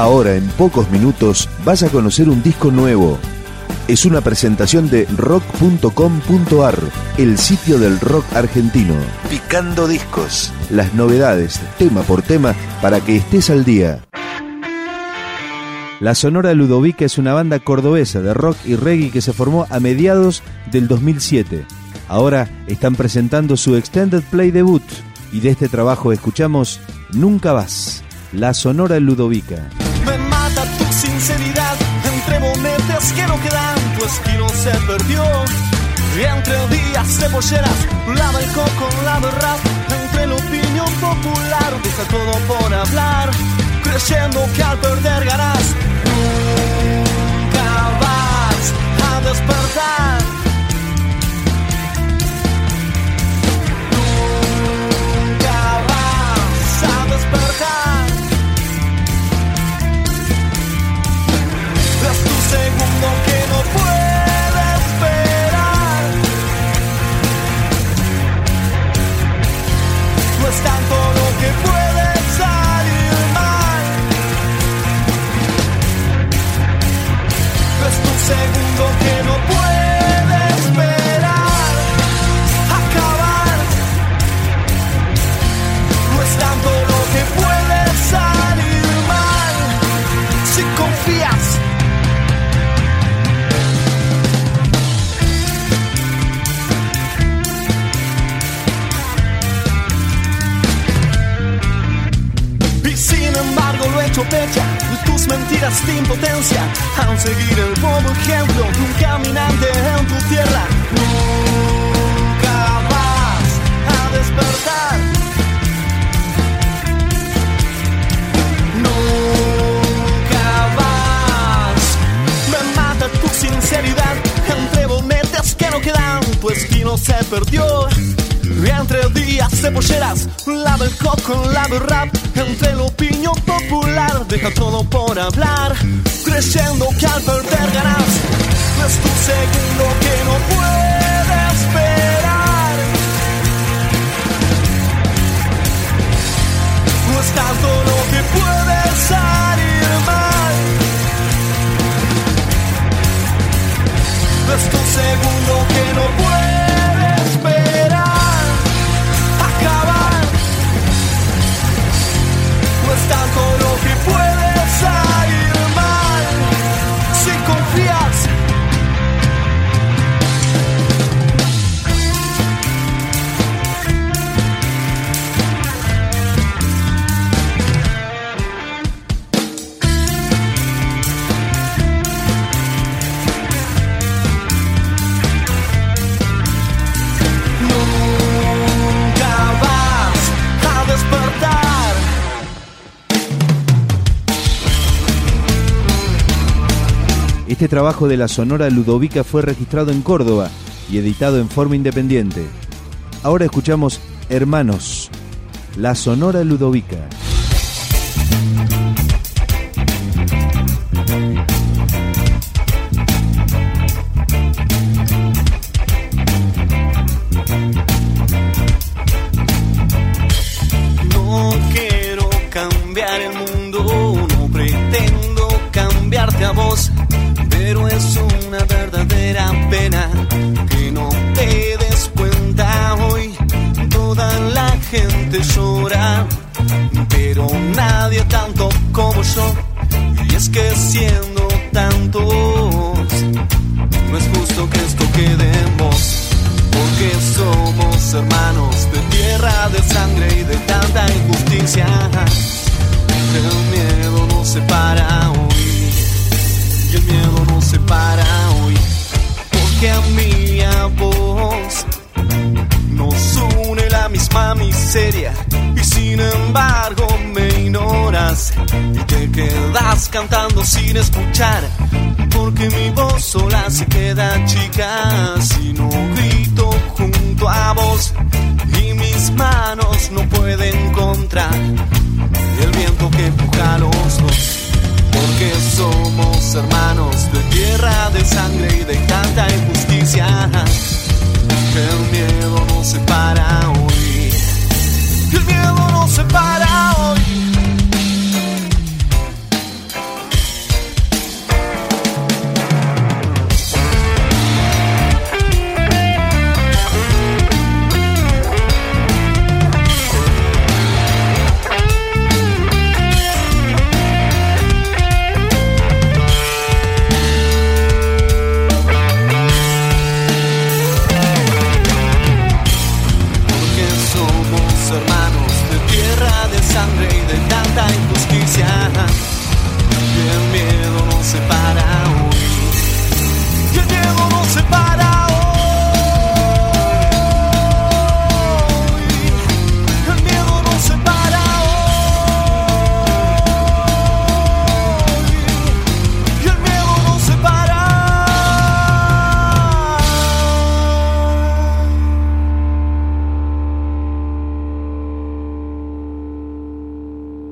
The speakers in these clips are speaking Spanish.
Ahora, en pocos minutos, vas a conocer un disco nuevo. Es una presentación de rock.com.ar, el sitio del rock argentino. Picando discos. Las novedades, tema por tema, para que estés al día. La Sonora Ludovica es una banda cordobesa de rock y reggae que se formó a mediados del 2007. Ahora están presentando su Extended Play debut y de este trabajo escuchamos Nunca vas, La Sonora Ludovica. Monedas que no quedan, tu estilo se perdió. Y entre días de polleras, lava el coco, el rap, entre la opinión popular, deja todo por hablar, creyendo que al perder ganas, nunca vas a despertar. Segundo que no puede esperar. Acabar. No es tanto lo que puede salir mal. Si confías. Y sin embargo lo he hecho pecha tus mentiras de impotencia al seguir el bobo ejemplo de un caminante en tu tierra. Nunca vas a despertar. Nunca vas. Me mata tu sinceridad entre bonetes que no quedan, tu estilo se perdió. Entre días de polleras, lava el coco, lava el rap, entre la opinión popular, deja todo por hablar, creyendo que al perder ganas, es tu segundo que no puede esperar. No es tanto lo que puede salir mal. Es tu segundo que no puede Este trabajo de la Sonora Ludovica fue registrado en Córdoba y editado en forma independiente. Ahora escuchamos Hermanos, la Sonora Ludovica. Y es que siendo tantos, no es justo que esto quede en vos. Porque somos hermanos de tierra, de sangre y de tanta injusticia. El miedo nos separa hoy. Y el miedo nos separa hoy. Porque a mí y a vos nos la misma miseria. Y sin embargo me ignoras. Y te quedas cantando sin escuchar. Porque mi voz sola se queda chica si no grito junto a vos. Y mis manos no pueden contra el viento que empuja los dos. Porque somos hermanos de tierra, de sangre y de tanta injusticia. El miedo nos separa. El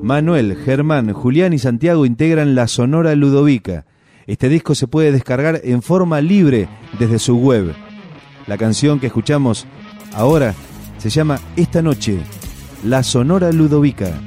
Manuel, Germán, Julián y Santiago integran la Sonora Ludovica. Este disco se puede descargar en forma libre desde su web. La canción que escuchamos ahora se llama Esta noche, La Sonora Ludovica.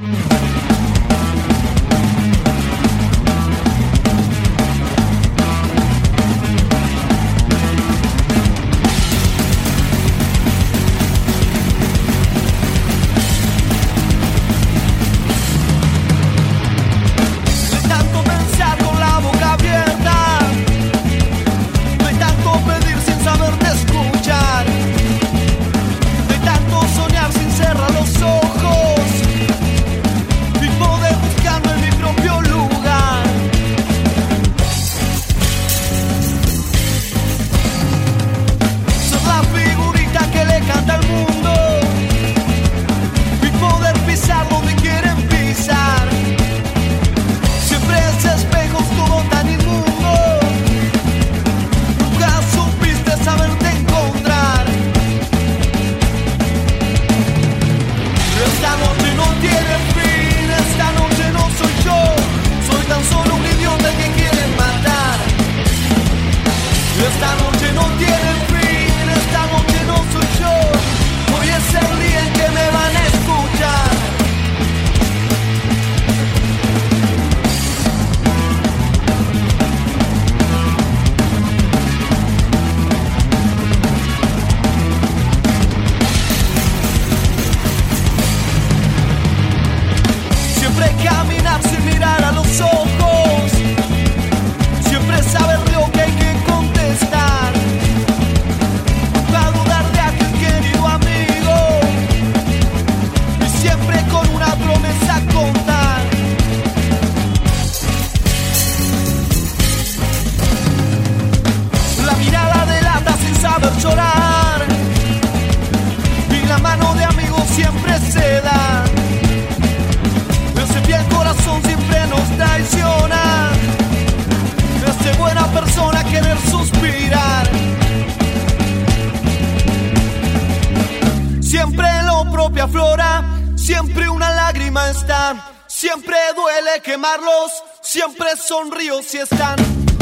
Siempre duele quemarlos, siempre sonrío si están,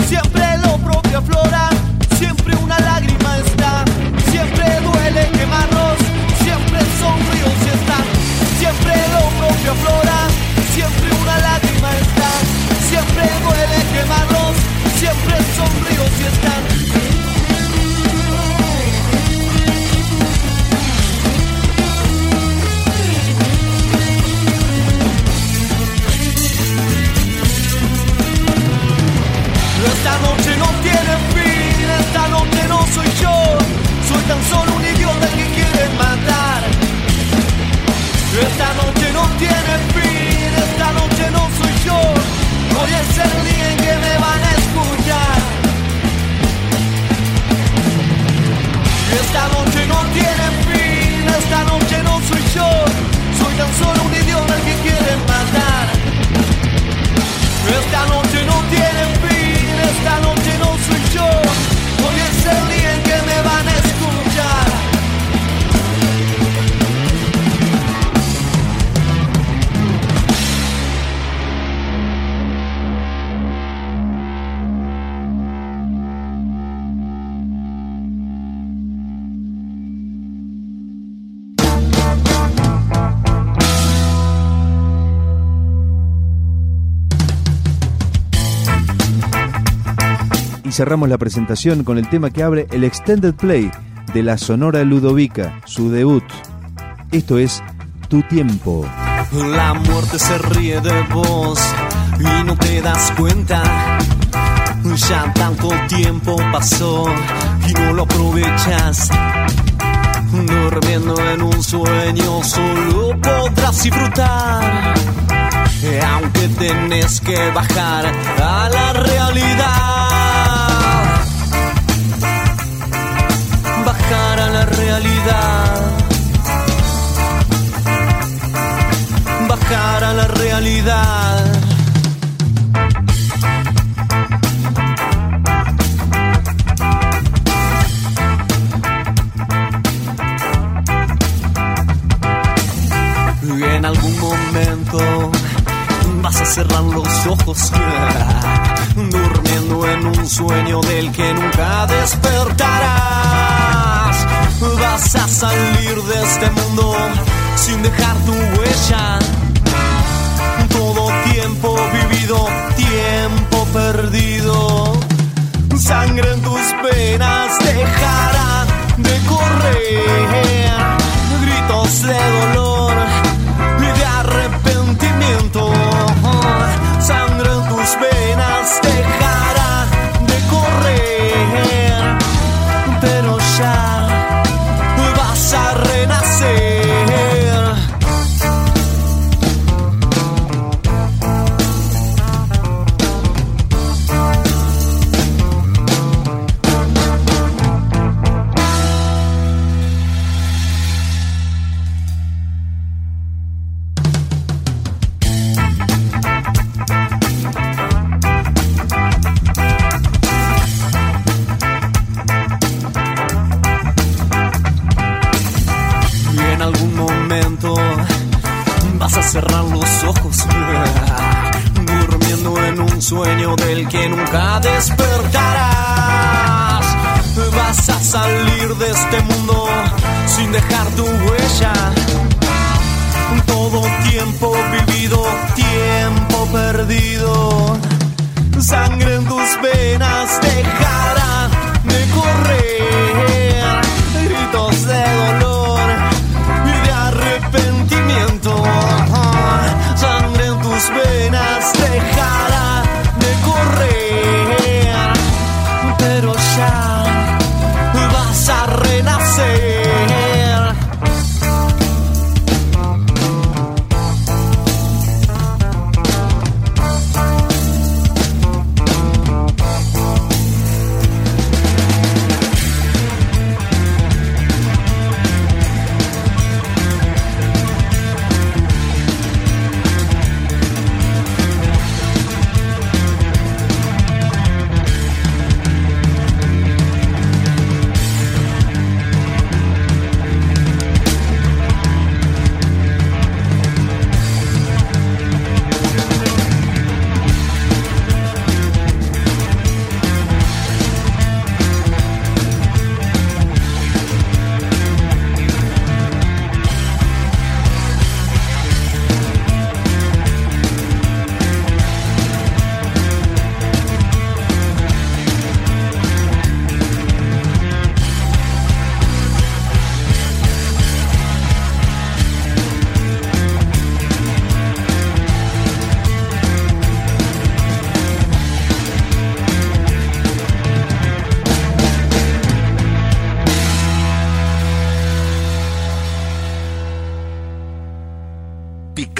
siempre lo propio aflora, siempre una lágrima está, siempre duele quemarlos, siempre sonrío si están, siempre lo propio aflora, siempre una lágrima está, siempre duele quemarlos, siempre sonrío si están. Esta noche no tiene fin, esta noche no soy yo, soy tan solo un idiota que quieren matar. Esta noche y cerramos la presentación con el tema que abre el Extended Play de la Sonora Ludovica, su debut. Esto es Tu Tiempo. La muerte se ríe de vos y no te das cuenta. Ya tanto tiempo pasó y no lo aprovechas. Durmiendo en un sueño solo podrás disfrutar. Aunque tenés que bajar a la realidad. Bajar a la realidad. Bajar a la realidad. Y en algún momento vas a cerrar los ojos, salir de este mundo sin dejar tu huella. Todo tiempo vivido, tiempo perdido. Sangre en tus venas dejará de correr. Gritos de dolor y de arrepentimiento. Sangre que nunca despertarás. Vas a salir de este mundo sin dejar tu huella. Todo tiempo vivido, tiempo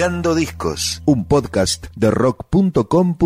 Picando Discos, un podcast de rock.com.ar.